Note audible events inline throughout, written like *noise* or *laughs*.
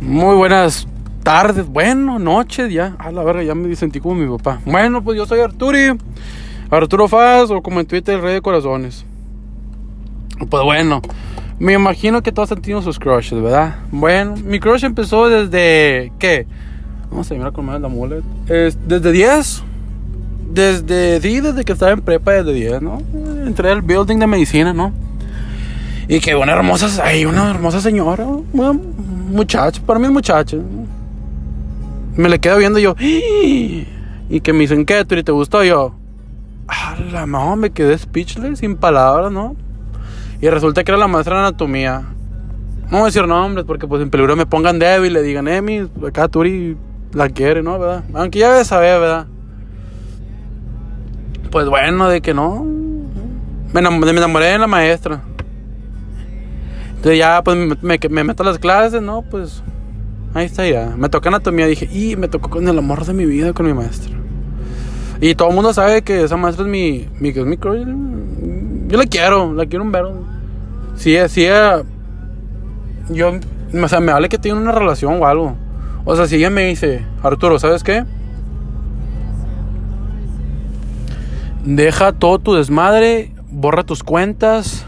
Muy buenas tardes, bueno, noches ya. A la verga, ya me sentí como mi papá. Bueno, pues yo soy Arturi. Arturo Faz, o como en Twitter, el Rey de Corazones. Pues bueno, me imagino que todos han tenido sus crushes, ¿verdad? Bueno, mi crush empezó desde. ¿Qué? No sé, mira cómo la mullet. Es, desde 10. Desde. Sí, desde que estaba en prepa, desde 10, ¿no? Entré al building de medicina, ¿no? Y que una hermosa. Ay, una hermosa señora. Una muchacha, para mí es muchacha. Me le quedo viendo yo. Y que me dicen, ¿qué? ¿Tú te gustó? yo. A la no, me quedé speechless, sin palabras, ¿no? Y resulta que era la maestra de anatomía. No voy a decir nombres porque pues en peligro me pongan débil, le digan, Emi, acá Turi la quiere, ¿no? ¿Verdad? Aunque ya debe saber, ¿verdad? Pues bueno, de que no. Me enamoré de la maestra. Entonces ya pues me, me, meto a las clases, ¿no? Pues ahí está ya. Me toca anatomía, dije, y me tocó con el amor de mi vida, con mi maestra. Y todo el mundo sabe que esa maestra es mi, mi, mi Yo la quiero, la quiero un verbo. Sí, sí, eh, yo, o sea, me vale que tiene una relación o algo. O sea, si ella me dice, Arturo, ¿sabes qué? Deja todo tu desmadre, borra tus cuentas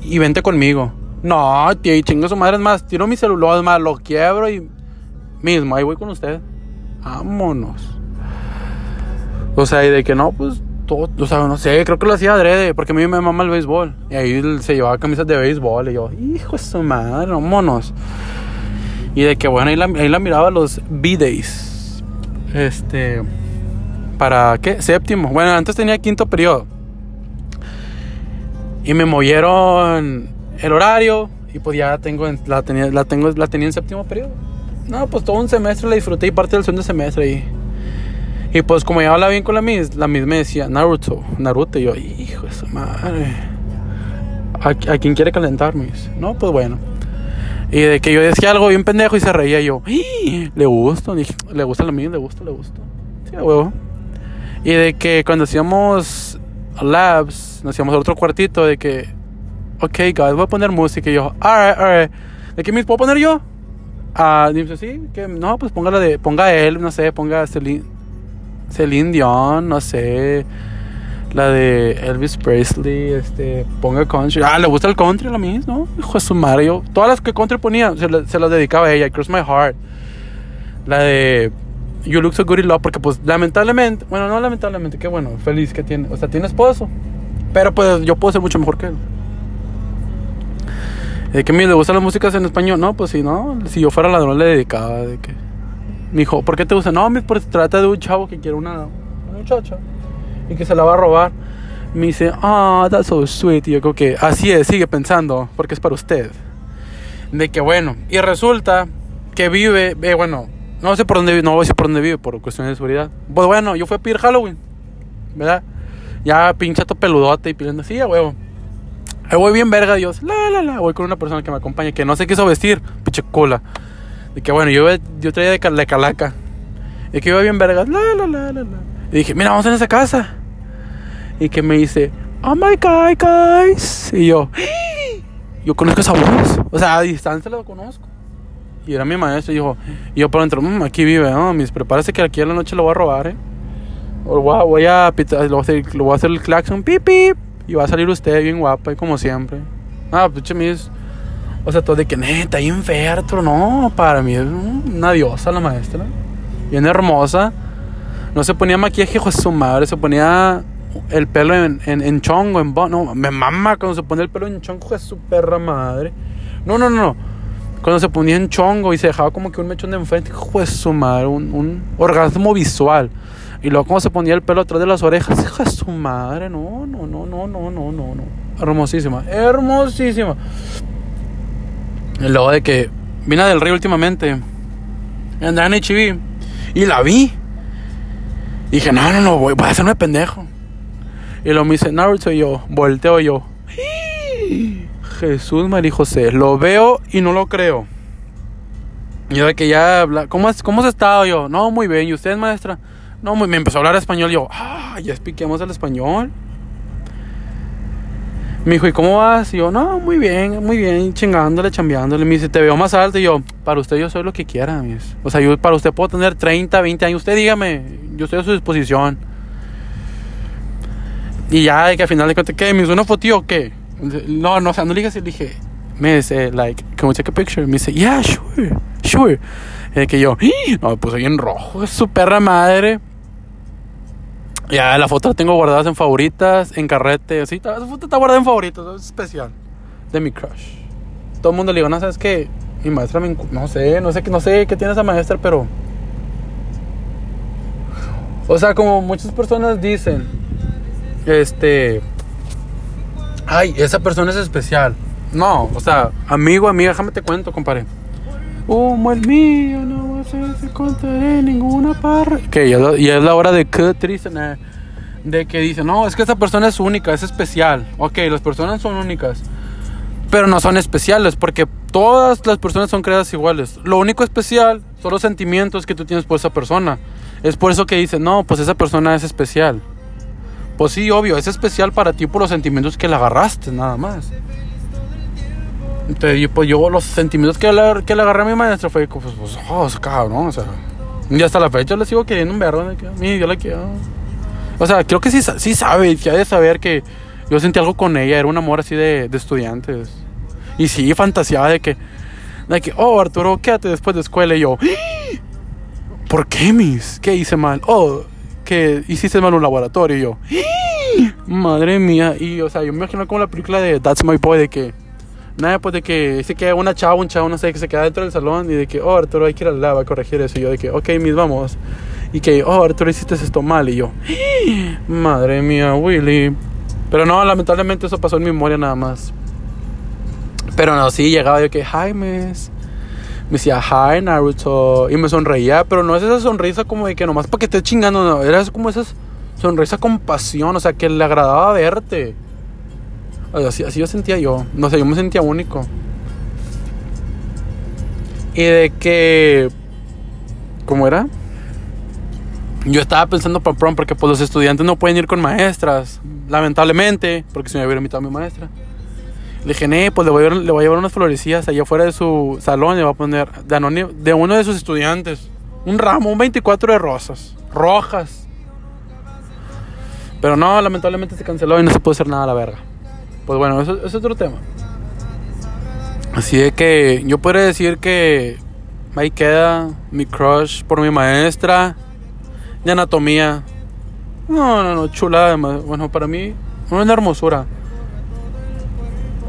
y vente conmigo. No, tío, y chingo su madre es más. Tiro mi celular, es más, lo quiebro y mismo, ahí voy con usted. Vámonos. O sea, y de que no, pues, todo, o sea, no sé, creo que lo hacía adrede, porque a mí me mama el béisbol. Y ahí se llevaba camisas de béisbol. Y yo, hijo de su madre, vámonos. Y de que, bueno, ahí ahí la miraba los B-Days. Este. ¿Para qué? Séptimo. Bueno, antes tenía quinto periodo. Y me movieron el horario. Y pues ya tengo, la, tenía, la, tengo, la tenía en séptimo periodo. No, pues todo un semestre la disfruté y parte del segundo semestre. Y y pues como ya habla bien con la Miss, la Miss me decía Naruto, Naruto. Y yo, hijo de su madre. ¿A, quién quiere calentar? No, pues bueno. Y de que yo decía algo bien pendejo y se reía yo, le dije, le gusta la Miss, le gusta, le gusta. Sí, huevo. Y de que cuando hacíamos labs, nos hacíamos otro cuartito de que, ok, guys, voy a poner música. Y yo, alright, alright. ¿De qué Miss puedo poner yo? Ah, dice, sí, que no, pues póngala de, ponga él, no sé, ponga Celine, Celine Dion, no sé. La de Elvis Presley, este, ponga country. Ah, le gusta el country a la misma, ¿no? Hijo de su Mario. Todas las que country ponía se, las dedicaba a ella. Cross My Heart. La de You Look So Good in Love, porque pues lamentablemente, bueno, no lamentablemente, qué bueno, feliz que tiene. O sea, tiene esposo. Pero pues yo puedo ser mucho mejor que él. De que a mí le gustan las músicas en español, no, pues si no, si yo fuera ladrón le dedicaba de que me dijo, ¿por qué te gusta? No, pues trata de un chavo que quiere una, muchacha y que se la va a robar. Me dice, ah, that's so sweet. Y yo creo que así es, sigue pensando, porque es para usted. De que bueno, y resulta que vive, eh, bueno, no sé por dónde vive, no voy a decir por dónde vive, por cuestiones de seguridad. Pues bueno, yo fui a pedir Halloween, ¿verdad? Ya pinchato peludote y pidiendo así, a huevo. Voy bien verga, Dios. La, la, la. Voy con una persona que me acompaña que no sé qué hizo vestir, pinche cola. De que bueno, yo, yo traía de, calaca. Y que iba bien vergas. La, la, la, la, Y dije, mira, vamos en esa casa. Y que me dice, oh my god, guys. Y yo, yo conozco esa voz. O sea, a distancia la conozco. Y era mi maestro y dijo, yo por dentro, mmm, aquí vive. Mis, prepárese que aquí a la noche lo voy a robar, ¿eh? O voy voy a, lo, voy a hacer, lo voy a hacer el claxon, pip, pip. Y va a salir usted bien guapa, y como siempre. Ah, pues, mis o sea, todo de que neta, ahí enferto. No, para mí es una diosa la maestra. Bien hermosa. No se ponía maquillaje, hijo de su madre. Se ponía el pelo en, en, chongo, en No, me mama cuando se ponía el pelo en chongo, de su perra madre. No, no, no. Cuando se ponía en chongo y se dejaba como que un mechón de enfrente, hijo de su madre. Un, un orgasmo visual. Y luego cuando se ponía el pelo atrás de las orejas, hijo de su madre. No, no, no, no, no, no, no, no. Hermosísima, hermosísima. Y luego de que vine del Rey últimamente. Andaba en HB. Y la vi. Dije, no, no, no, voy, a hacerme pendejo. Y luego me dice, Naruto, y yo, volteo yo. *gasps* Jesús María José, lo veo y no lo creo. Y de que ya ¿cómo, has, ¿cómo has estado yo? No, muy bien. ¿Y usted, maestra? No, me empezó a hablar español. Yo, ah, ya expliquemos el español. Me dijo, ¿y cómo vas? Y yo, no, muy bien, muy bien, chingándole, chambeándole. Me dice, te veo más alto. Y yo, para usted yo soy lo que quiera, mis. O sea, yo para usted puedo tener 30, 20 años. Usted dígame, yo estoy a su disposición. Y ya, de que al final de cuentas, ¿qué? ¿Me hizo una foto o qué? No, no, o sea, no le dije así, le dije, me dice, like, can we take a picture? Me dice, yeah, sure, sure. Y que yo, ¡Ah! no, me puse bien rojo, es su perra madre. Ya, la foto la tengo guardadas en favoritas, en carrete, así. Esa foto está guardada en favoritos, es especial. De mi crush. Todo el mundo le digo, no, ¿sabes qué? Mi maestra me... No sé, no sé, no sé qué tiene esa maestra, pero... O sea, como muchas personas dicen, este... Ay, esa persona es especial. No, o sea, amigo, amiga, déjame te cuento, compadre. Como el mío, no a se contaré ninguna parra. Que ya, ya es la hora de que triste, nah, de que dice, no, es que esa persona es única, es especial. Ok, las personas son únicas, pero no son especiales porque todas las personas son creadas iguales. Lo único especial son los sentimientos que tú tienes por esa persona. Es por eso que dice, no, pues esa persona es especial. Pues sí, obvio, es especial para ti por los sentimientos que le agarraste, nada más. Entonces, yo, pues yo los sentimientos que le, que le agarré a mi maestra fue, pues, pues oh, cabrón, o sea. Y hasta la fecha le sigo queriendo un verbo yo la quiero. O sea, creo que sí, sí sabe, que ha de saber que yo sentí algo con ella, era un amor así de, de estudiantes. Y sí, fantaseaba de que, de que, oh, Arturo, quédate después de escuela. Y yo, ¡Ah! ¿por qué, mis? ¿Qué hice mal? Oh, que hiciste mal un laboratorio. Y yo, ¡Ah! madre mía. Y, o sea, yo me imagino como la película de That's My Boy, de que, Nada, pues de que se queda una chava, un chavo, no sé, que se queda dentro del salón y de que, oh, Arturo, hay que ir al lado a corregir eso. Y yo de que, ok, mis, vamos. Y que, oh, Arturo, hiciste esto mal. Y yo, *gasps* madre mía, Willy. Pero no, lamentablemente eso pasó en mi memoria nada más. Pero no, sí, llegaba yo que, hi, miss. Me decía, hi, Naruto. Y me sonreía, pero no es esa sonrisa como de que nomás para que esté chingando, no. Era como esa sonrisa con pasión, o sea, que le agradaba verte. Así, así yo sentía yo. No sé, yo me sentía único. Y de que. ¿Cómo era? Yo estaba pensando para prom porque pues los estudiantes no pueden ir con maestras, lamentablemente, porque si me hubiera invitado a mi maestra. Le dije, nee, pues le voy, a, le voy a llevar unas florecillas allá afuera de su salón le voy a poner de, de uno de sus estudiantes. Un ramo, un 24 de rosas, rojas. Pero no, lamentablemente se canceló y no se pudo hacer nada a la verga. Pues bueno, eso, es otro tema. Así de que yo podría decir que ahí queda mi crush por mi maestra de anatomía. No, no, no, chula además. Bueno, para mí, una hermosura.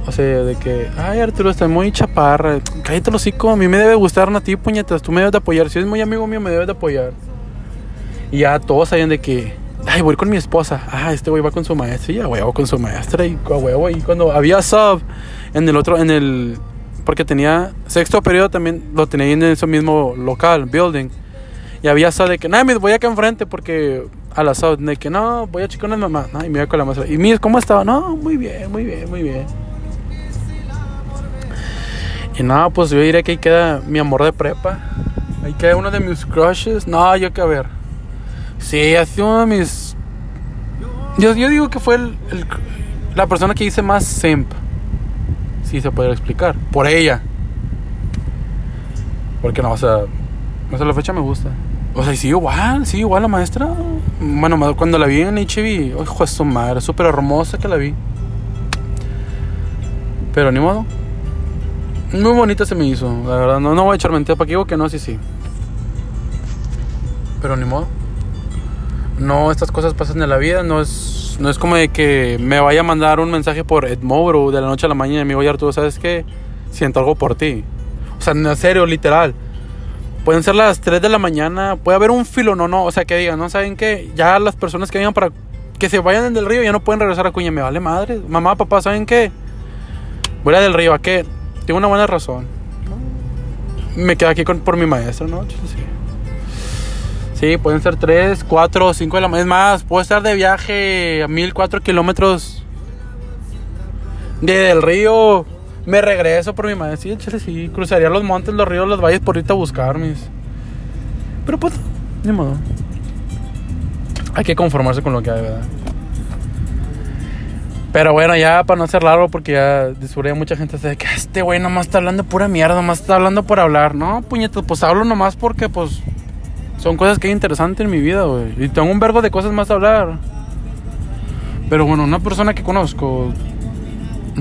O sea, de que, ay Arturo, estás muy chaparra. Cállate los hocico, a mí me debe gustar a ti, puñetas. Tú me debes de apoyar. Si eres muy amigo mío, me debes de apoyar. Y ya todos sabían de que, ay, voy con mi esposa. Ah, este güey va con su maestra. Y ya, huevo, con su maestra. Y a huevo. Y cuando había sub en el otro, en el. Porque tenía sexto periodo también, lo tenía en ese mismo local, building. Y había sub de que, nada, me voy acá enfrente porque a la sub, de que no, voy a checar una mamá. y me voy con la maestra. Y mira, ¿cómo estaba? No, muy bien, muy bien, muy bien. Y nada, pues yo diré que ahí queda mi amor de prepa. Ahí queda uno de mis crushes. No, yo que a ver. Sí, ha sido uno de mis. Yo, digo que fue el, la persona que hice más simp. Si se puede explicar. Por ella. Porque no, o sea. No sé, la fecha me gusta. O sea, sí, igual, sí, igual la maestra. Bueno, cuando la vi en HB, ojo, es su madre, súper hermosa que la vi. Pero ni modo. Muy bonita se me hizo, la verdad. No, no voy a echar mentira para que digo que no, sí, sí. Pero ni modo no, estas cosas pasan en la vida, no es, no es como de que me vaya a mandar un mensaje por Edmobro de la noche a la mañana y me voy a Arturo, ¿sabes qué? Siento algo por ti. O sea, en serio, literal. Pueden ser las 3 de la mañana, puede haber un filo, no, no, o sea, que digan, ¿no saben qué? Ya las personas que vengan para que se vayan del río ya no pueden regresar a Cuña, me vale madre. Mamá, papá, ¿saben qué? Voy a del río, ¿a qué? Tengo una buena razón. Me quedo aquí con, por mi maestro, ¿no? Sí. Sí, pueden ser 3, 4, 5 de la mañana. Es más, puedo estar de viaje a 1004 kilómetros del río. Me regreso por mi madre. Sí, chile, sí. Cruzaría los montes, los ríos, los valles por ahorita a buscar mis. Pero pues, ni modo. Hay que conformarse con lo que hay, ¿verdad? Pero bueno, ya para no ser largo, porque ya descubrí mucha gente de que este güey nomás está hablando pura mierda, nomás está hablando por hablar. No, puñetas, pues hablo nomás porque pues son cosas que hay interesantes en mi vida, güey. Y tengo un verbo de cosas más a hablar. Pero bueno, una persona que conozco,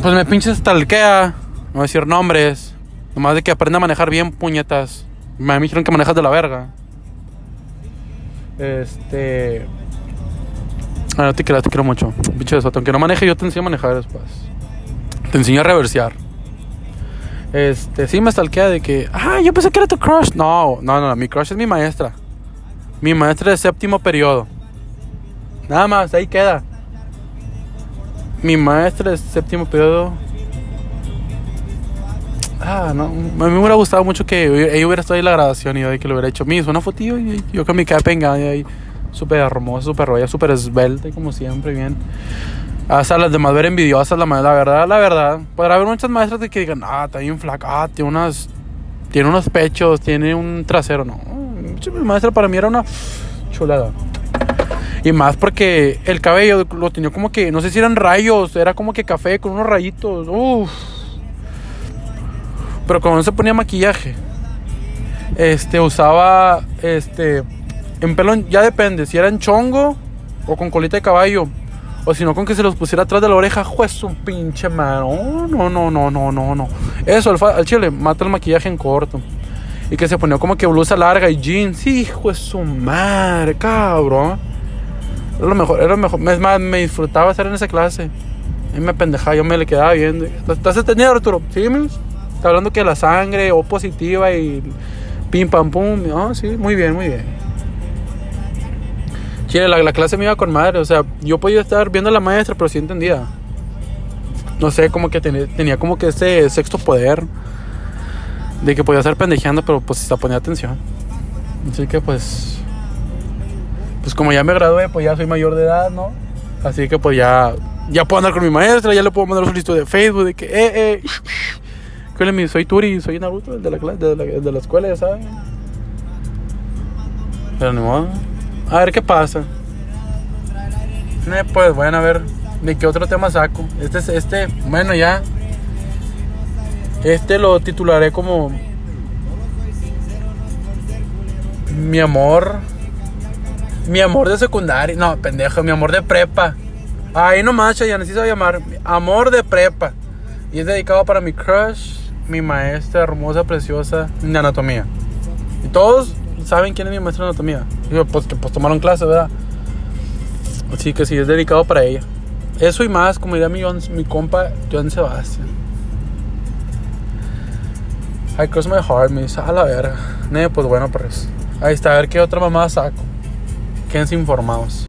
pues me pinches stalkea, no voy a decir nombres, nomás de que aprenda a manejar bien puñetas. Me dijeron que manejas de la verga. Este. Ah, no te quiero, te quiero mucho. Bicho de Aunque no maneje, yo te enseño a manejar después. Te enseño a reversear. Este, sí me stalkea de que, ah, yo pensé que era tu crush. No, no, no, mi crush es mi maestra. Mi maestra de séptimo periodo. Nada más, ahí queda. Mi maestra de séptimo periodo. Ah, no. A mí me hubiera gustado mucho que ella hubiera estado ahí en la grabación y que lo hubiera hecho. mismo una fotillo y yo con mi cara pegada y ahí súper hermosa, súper roya, súper esbelta como siempre, bien. Hasta las demás ver envidiosas, la, la verdad, la verdad. Podrá haber muchas maestras que digan, ah, está bien flaca, ah, tiene, unas, tiene unos pechos, tiene un trasero. No, mi maestra para mí era una chulada. Y más porque el cabello lo tenía como que, no sé si eran rayos, era como que café con unos rayitos. Uff. Pero cuando no se ponía maquillaje, este, usaba, este, en pelón ya depende, si era en chongo o con colita de caballo. O si no, con que se los pusiera atrás de la oreja, juez un pinche mano. No, no, no, no, no, no. Eso, al, chile, mata el maquillaje en corto. Y que se ponía como que blusa larga y jeans. Hijo de su madre, cabrón. Era lo mejor, era lo mejor. Es más, me disfrutaba estar en esa clase. Y me pendejaba, yo me le quedaba viendo. ¿Estás entendiendo, Arturo? ¿Sí, Está hablando que la sangre O positiva y pim pam pum. Ah, sí, muy bien, muy bien. Chile, la, clase me iba con madre. O sea, yo podía estar viendo a la maestra, pero sí entendía. No sé, como que tenía, como que ese sexto poder. De que podía estar pendejeando, pero pues se ponía atención. Así que pues. Pues como ya me gradué, pues ya soy mayor de edad, ¿no? Así que pues ya. Ya puedo andar con mi maestra, ya le puedo mandar un solicitud de Facebook de que, eh, eh. *laughs* Soy Turi, soy Naruto, el de la, de la, de la escuela, ya saben. Pero ni modo. A ver qué pasa. pues bueno, a ver de qué otro tema saco. Este es este, bueno ya. Este lo titularé como Mi amor. Mi amor de secundaria. No, pendejo, mi amor de prepa. Ahí nomás, ya así se a llamar. Amor de prepa. Y es dedicado para mi crush, mi maestra hermosa, preciosa de anatomía. Y todos saben quién es mi maestra de anatomía. pues que pues tomaron clase, ¿verdad? Así que sí, es dedicado para ella. Eso y más, como diría mi, mi compa John Sebastian. I cross my heart, me dice, a la verga. Ne, pues bueno, pues. Ahí está, a ver qué otra mamá saco. Quédense informados.